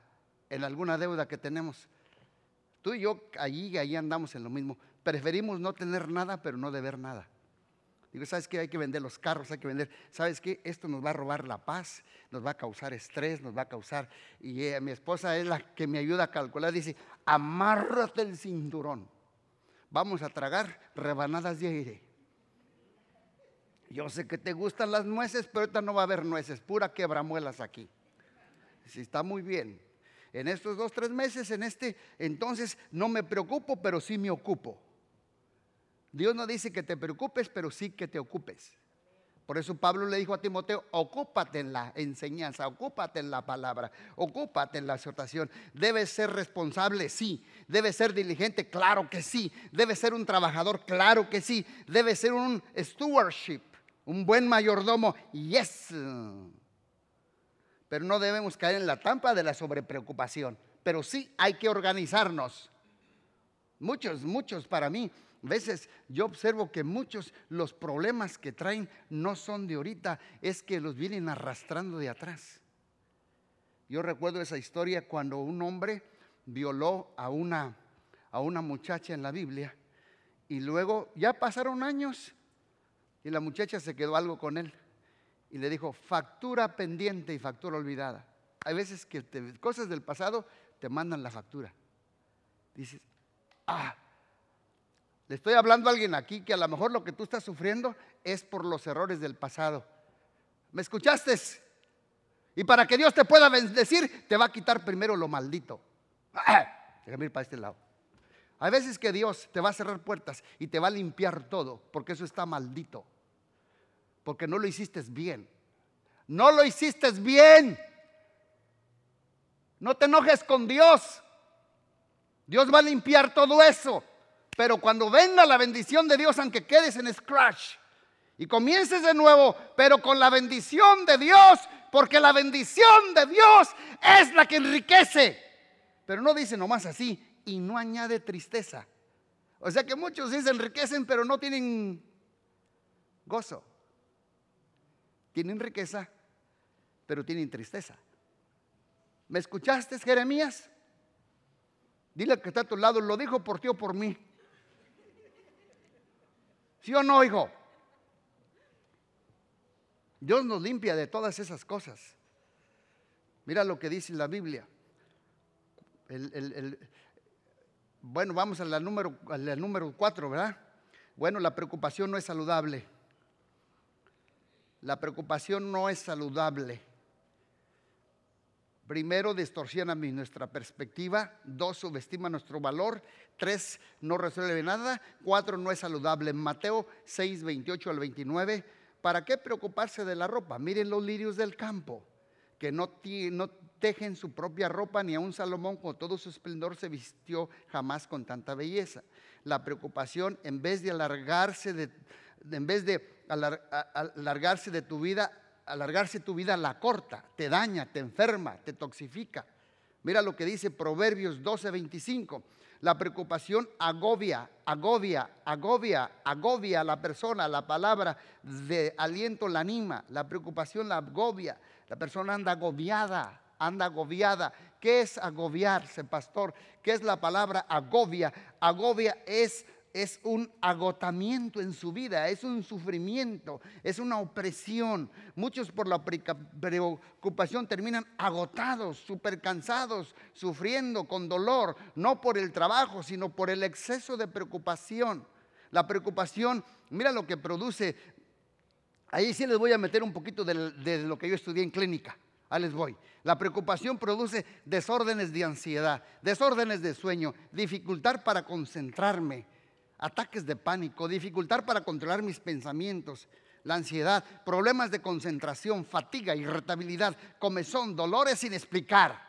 En alguna deuda que tenemos. Tú y yo allí y allí andamos en lo mismo. Preferimos no tener nada, pero no deber nada. Digo, ¿sabes qué? Hay que vender los carros, hay que vender. ¿Sabes qué? Esto nos va a robar la paz, nos va a causar estrés, nos va a causar. Y eh, mi esposa es la que me ayuda a calcular. Dice, amárrate el cinturón. Vamos a tragar rebanadas de aire. Yo sé que te gustan las nueces, pero ahorita no va a haber nueces, pura quebramuelas aquí. Si está muy bien. En estos dos, tres meses, en este, entonces no me preocupo, pero sí me ocupo. Dios no dice que te preocupes, pero sí que te ocupes. Por eso Pablo le dijo a Timoteo, ocúpate en la enseñanza, ocúpate en la palabra, ocúpate en la exhortación. Debes ser responsable, sí. Debes ser diligente, claro que sí. Debes ser un trabajador, claro que sí. Debes ser un stewardship, un buen mayordomo, yes. Pero no debemos caer en la trampa de la sobrepreocupación. Pero sí hay que organizarnos. Muchos, muchos para mí veces yo observo que muchos los problemas que traen no son de ahorita, es que los vienen arrastrando de atrás. Yo recuerdo esa historia cuando un hombre violó a una, a una muchacha en la Biblia y luego ya pasaron años y la muchacha se quedó algo con él y le dijo factura pendiente y factura olvidada. Hay veces que cosas del pasado te mandan la factura. Dices, ah, le estoy hablando a alguien aquí que a lo mejor lo que tú estás sufriendo es por los errores del pasado. ¿Me escuchaste? Y para que Dios te pueda bendecir, te va a quitar primero lo maldito. Déjame ir para este lado. Hay veces que Dios te va a cerrar puertas y te va a limpiar todo, porque eso está maldito. Porque no lo hiciste bien. No lo hiciste bien. No te enojes con Dios. Dios va a limpiar todo eso. Pero cuando venga la bendición de Dios, aunque quedes en scratch y comiences de nuevo, pero con la bendición de Dios, porque la bendición de Dios es la que enriquece. Pero no dice nomás así y no añade tristeza. O sea que muchos se enriquecen, pero no tienen gozo. Tienen riqueza, pero tienen tristeza. ¿Me escuchaste, Jeremías? Dile que está a tu lado, lo dijo por ti o por mí. ¿Sí o no, hijo? Dios nos limpia de todas esas cosas. Mira lo que dice la Biblia. bueno, vamos al número, al número cuatro, ¿verdad? Bueno, la preocupación no es saludable. La preocupación no es saludable. Primero, distorsiona nuestra perspectiva. Dos, subestima nuestro valor. Tres, no resuelve nada. Cuatro, no es saludable. Mateo 6, 28 al 29. ¿Para qué preocuparse de la ropa? Miren los lirios del campo, que no, no tejen su propia ropa, ni a un Salomón con todo su esplendor se vistió jamás con tanta belleza. La preocupación, en vez de alargarse de, en vez de alargarse de tu vida, alargarse tu vida la corta, te daña, te enferma, te toxifica. Mira lo que dice Proverbios 12:25. La preocupación agobia, agobia, agobia, agobia a la persona, la palabra de aliento la anima, la preocupación la agobia, la persona anda agobiada, anda agobiada. ¿Qué es agobiarse, pastor? ¿Qué es la palabra agobia? Agobia es es un agotamiento en su vida, es un sufrimiento, es una opresión. Muchos por la preocupación terminan agotados, súper cansados, sufriendo con dolor, no por el trabajo, sino por el exceso de preocupación. La preocupación, mira lo que produce. Ahí sí les voy a meter un poquito de, lo que yo estudié en clínica. Ahí les voy. La preocupación produce desórdenes de ansiedad, desórdenes de sueño, dificultad para concentrarme, ataques de pánico, dificultad para controlar mis pensamientos, la ansiedad, problemas de concentración, fatiga, irritabilidad, comezón, dolores sin explicar.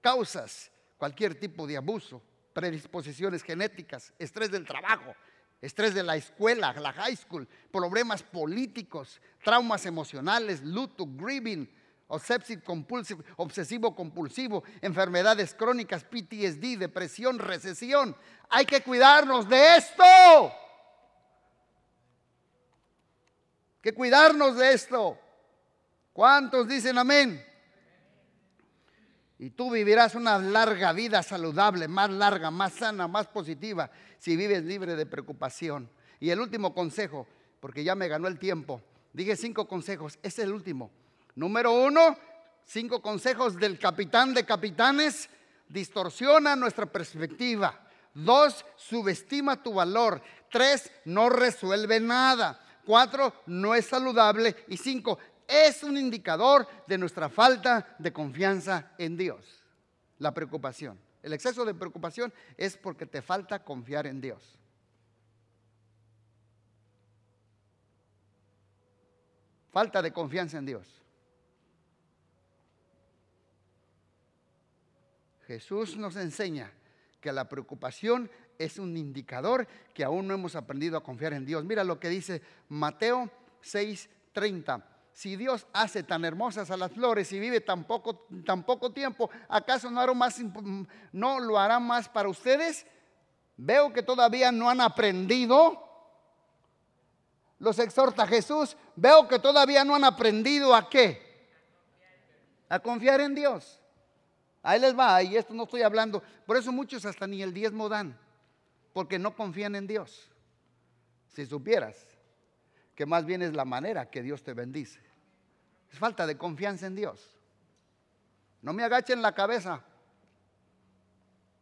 Causas, cualquier tipo de abuso, predisposiciones genéticas, estrés del trabajo, estrés de la escuela, la high school, problemas políticos, traumas emocionales, luto, grieving, obsessive compulsive, obsesivo compulsivo, enfermedades crónicas, PTSD, depresión, recesión. Hay que cuidarnos de esto. Que cuidarnos de esto. ¿Cuántos dicen amén? Y tú vivirás una larga vida saludable, más larga, más sana, más positiva, si vives libre de preocupación. Y el último consejo, porque ya me ganó el tiempo, dije cinco consejos, es el último. Número uno, cinco consejos del capitán de capitanes, distorsiona nuestra perspectiva. Dos, subestima tu valor. Tres, no resuelve nada. Cuatro, no es saludable. Y cinco, es un indicador de nuestra falta de confianza en Dios. La preocupación. El exceso de preocupación es porque te falta confiar en Dios. Falta de confianza en Dios. Jesús nos enseña que la preocupación es un indicador que aún no hemos aprendido a confiar en Dios. Mira lo que dice Mateo 6:30 si Dios hace tan hermosas a las flores y vive tan poco, tan poco tiempo, ¿acaso no, hará más, no lo hará más para ustedes? Veo que todavía no han aprendido. Los exhorta Jesús. Veo que todavía no han aprendido a qué. A confiar en Dios. Ahí les va, y esto no estoy hablando. Por eso muchos hasta ni el diezmo dan, porque no confían en Dios. Si supieras que más bien es la manera que Dios te bendice. Es falta de confianza en Dios. No me agachen la cabeza.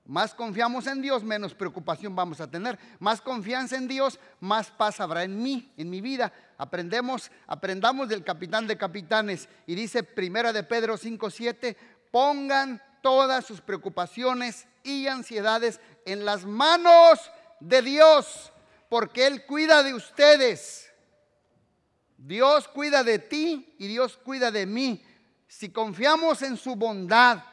Más confiamos en Dios, menos preocupación vamos a tener. Más confianza en Dios, más paz habrá en mí, en mi vida. Aprendemos, aprendamos del capitán de capitanes. Y dice Primera de Pedro 5:7, pongan todas sus preocupaciones y ansiedades en las manos de Dios, porque Él cuida de ustedes. Dios cuida de ti y Dios cuida de mí. Si confiamos en su bondad,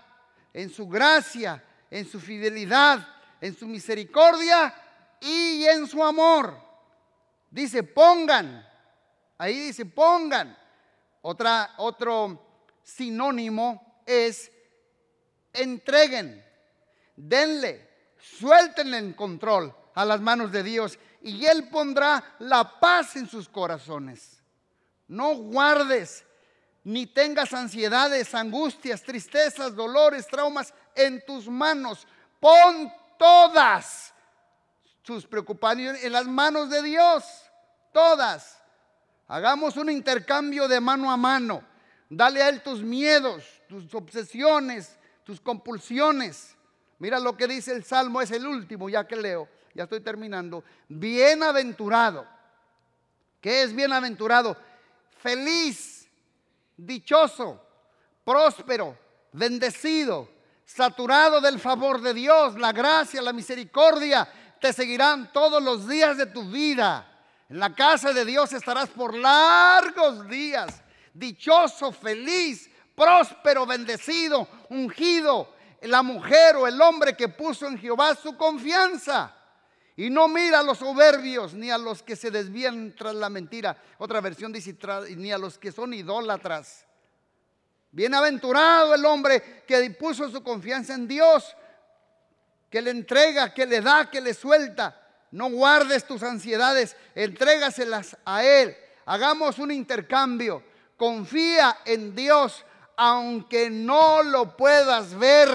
en su gracia, en su fidelidad, en su misericordia y en su amor. Dice, pongan. Ahí dice, pongan. Otra, otro sinónimo es entreguen, denle, suelten el control a las manos de Dios y Él pondrá la paz en sus corazones. No guardes ni tengas ansiedades, angustias, tristezas, dolores, traumas en tus manos. Pon todas tus preocupaciones en las manos de Dios. Todas. Hagamos un intercambio de mano a mano. Dale a Él tus miedos, tus obsesiones, tus compulsiones. Mira lo que dice el Salmo, es el último, ya que leo, ya estoy terminando. Bienaventurado. ¿Qué es bienaventurado? feliz, dichoso, próspero, bendecido, saturado del favor de Dios, la gracia, la misericordia, te seguirán todos los días de tu vida. En la casa de Dios estarás por largos días, dichoso, feliz, próspero, bendecido, ungido, la mujer o el hombre que puso en Jehová su confianza. Y no mira a los soberbios ni a los que se desvían tras la mentira. Otra versión dice, ni a los que son idólatras. Bienaventurado el hombre que puso su confianza en Dios, que le entrega, que le da, que le suelta. No guardes tus ansiedades, entrégaselas a Él. Hagamos un intercambio. Confía en Dios, aunque no lo puedas ver.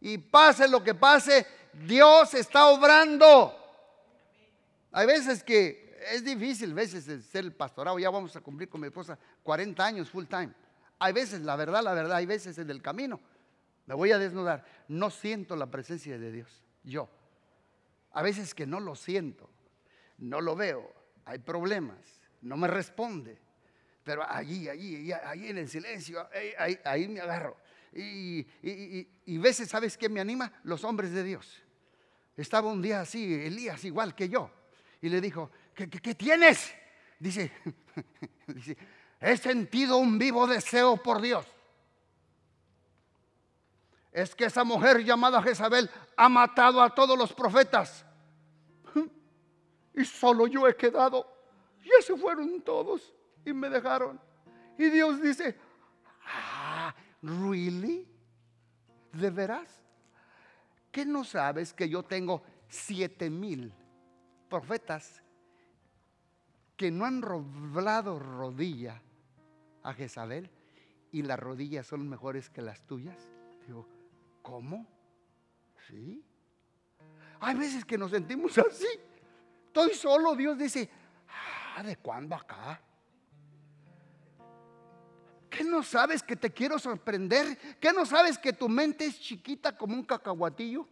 Y pase lo que pase, Dios está obrando. Hay veces que es difícil, veces ser el pastorado. Ya vamos a cumplir con mi esposa 40 años full time. Hay veces, la verdad, la verdad, hay veces en el camino. Me voy a desnudar. No siento la presencia de Dios. Yo. A veces que no lo siento. No lo veo. Hay problemas. No me responde. Pero allí, allí, allí en el silencio, ahí, ahí, me agarro. Y, y, veces, ¿sabes qué me anima? Los hombres de Dios. Estaba un día así, Elías igual que yo, y le dijo, ¿qué, tienes? Dice, dice, he sentido un vivo deseo por Dios. Es que esa mujer llamada Jezabel ha matado a todos los profetas. Y solo yo he quedado. Ya se fueron todos y me dejaron. Y Dios dice, ¿Really? ¿De veras? ¿Qué no sabes que yo tengo siete mil profetas que no han roblado rodilla a Jezabel y las rodillas son mejores que las tuyas? Digo, ¿cómo? ¿Sí? Hay veces que nos sentimos así. Estoy solo, Dios dice, ah, ¿de cuándo acá? ¿Qué no sabes que te quiero sorprender? ¿Qué no sabes que tu mente es chiquita como un cacahuatillo?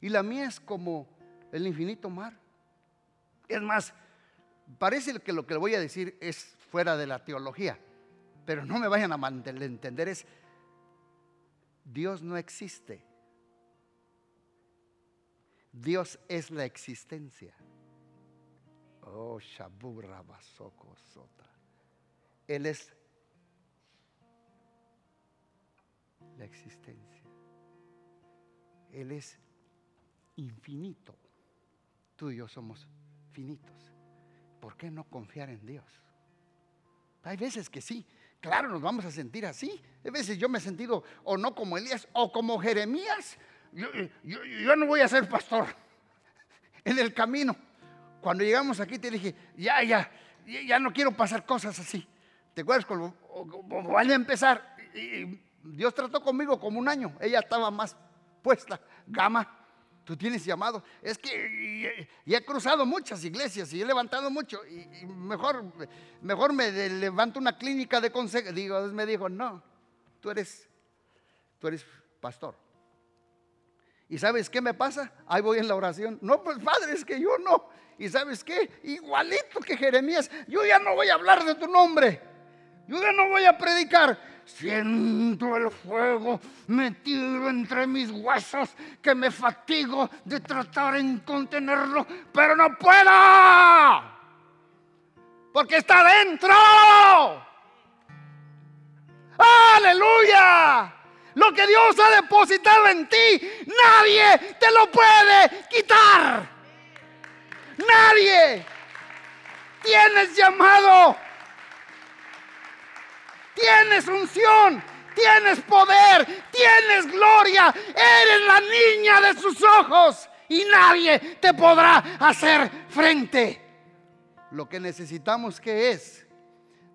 Y la mía es como el infinito mar. Es más, parece que lo que le voy a decir es fuera de la teología, pero no me vayan a entender, es Dios no existe. Dios es la existencia. Oh, Basoko Sota. Él es la existencia. Él es infinito. Tú y yo somos finitos. ¿Por qué no confiar en Dios? Hay veces que sí, claro, nos vamos a sentir así. Hay veces yo me he sentido o no como Elías o como Jeremías. Yo, yo no voy a ser pastor. En el camino, cuando llegamos aquí te dije, ya, ya, ya no quiero pasar cosas así. ¿Te acuerdas? Cuando van a empezar, Dios trató conmigo como un año. Ella estaba más puesta. Gama, tú tienes llamado. Es que y, he cruzado muchas iglesias y he levantado mucho. Y, mejor, mejor me levanto una clínica de consejo. Digo, me dijo, no, tú eres, tú eres pastor. ¿Y sabes qué me pasa? Ahí voy en la oración. No, pues padre, es que yo no. ¿Y sabes qué? Igualito que Jeremías, yo ya no voy a hablar de tu nombre. Yo ya no voy a predicar. Siento el fuego metido entre mis huesos que me fatigo de tratar en contenerlo, pero no puedo. Porque está dentro. Aleluya. Lo que Dios ha depositado en ti, nadie te lo puede quitar. Nadie. Tienes llamado tienes unción, tienes poder, tienes gloria, eres la niña de sus ojos y nadie te podrá hacer frente. Lo que necesitamos que es,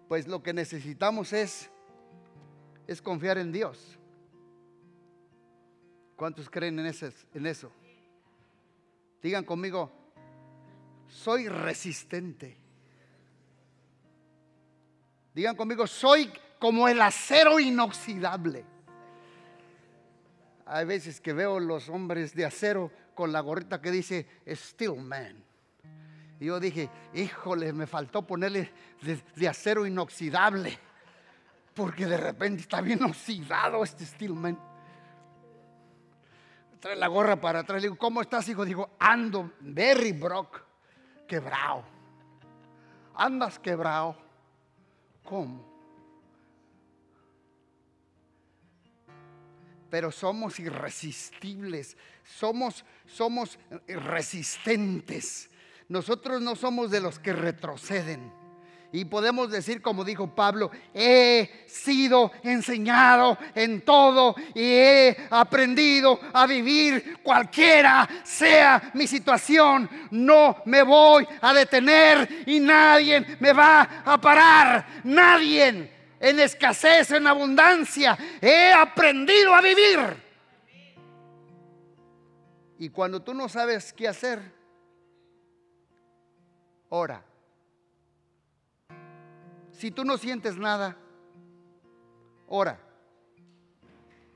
pues lo que necesitamos es es confiar en Dios. ¿Cuántos creen en, en eso? Digan conmigo, soy resistente. Digan conmigo, soy como el acero inoxidable. Hay veces que veo los hombres de acero con la gorrita que dice Steel Man. Y yo dije, híjole, me faltó ponerle de, acero inoxidable. Porque de repente está bien oxidado este Steel Man. Trae la gorra para atrás. Le digo, ¿cómo estás, hijo? Digo, ando very broke, quebrado. Andas quebrado. ¿Cómo? Pero somos irresistibles, somos, somos resistentes. Nosotros no somos de los que retroceden. Y podemos decir, como dijo Pablo, he sido enseñado en todo y he aprendido a vivir cualquiera sea mi situación. No me voy a detener y nadie me va a parar. Nadie en escasez, en abundancia. He aprendido a vivir. Y cuando tú no sabes qué hacer, ora. Si tú no sientes nada, ora.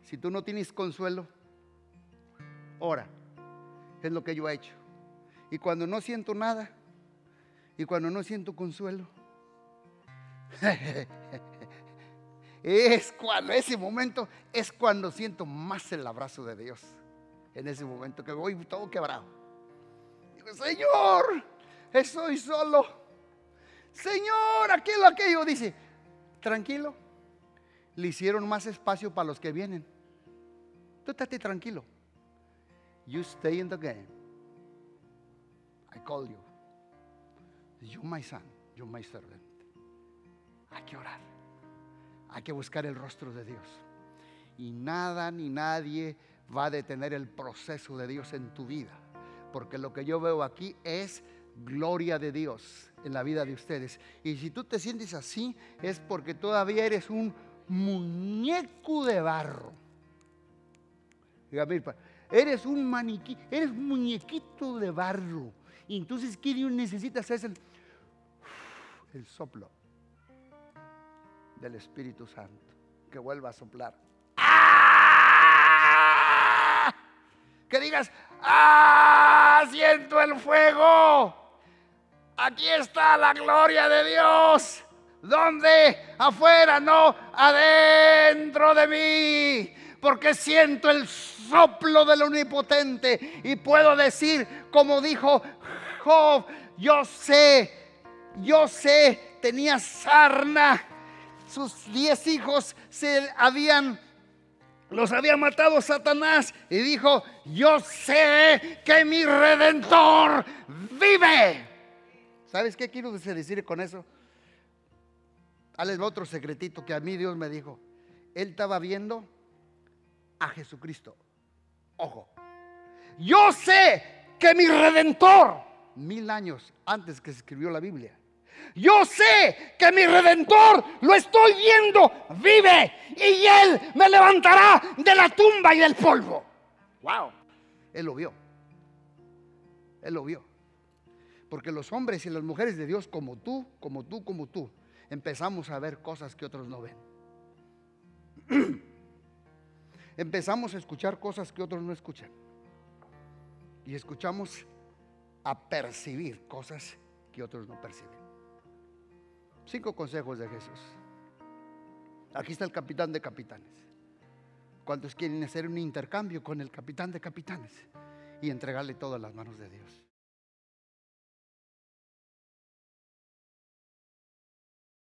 Si tú no tienes consuelo, ora. Es lo que yo he hecho. Y cuando no siento nada, y cuando no siento consuelo, es cuando, ese momento es cuando siento más el abrazo de Dios. En ese momento que voy todo quebrado. Digo, Señor, estoy solo. Señor, aquello, aquello. Dice, tranquilo. Le hicieron más espacio para los que vienen. Tú estate tranquilo. You stay in the game. I call you. You my son, you my servant. Hay que orar Hay que buscar el rostro de Dios. Y nada ni nadie va a detener el proceso de Dios en tu vida. Porque lo que yo veo aquí es gloria de Dios en la vida de ustedes. Y si tú te sientes así, es porque todavía eres un muñeco de barro. Eres un maniquí, eres muñequito de barro. Y entonces, ¿qué Dios necesita hacer? El, el soplo del Espíritu Santo que vuelva a soplar. ¡Ah! Que digas, ¡ah! Siento el fuego. Aquí está la gloria de Dios. ¿Dónde? Afuera, no, adentro de mí. Porque siento el soplo del omnipotente y puedo decir, como dijo Job, yo sé, yo sé, tenía sarna. Sus diez hijos se habían, los había matado Satanás y dijo, yo sé que mi redentor vive. ¿Sabes qué quiero decir con eso? Hales otro secretito que a mí Dios me dijo. Él estaba viendo a Jesucristo. Ojo. Yo sé que mi redentor, mil años antes que se escribió la Biblia, yo sé que mi redentor lo estoy viendo, vive y él me levantará de la tumba y del polvo. Wow. Él lo vio. Él lo vio. Porque los hombres y las mujeres de Dios, como tú, como tú, como tú, empezamos a ver cosas que otros no ven. empezamos a escuchar cosas que otros no escuchan. Y escuchamos a percibir cosas que otros no perciben. Cinco consejos de Jesús. Aquí está el capitán de capitanes. ¿Cuántos quieren hacer un intercambio con el capitán de capitanes y entregarle todas las manos de Dios?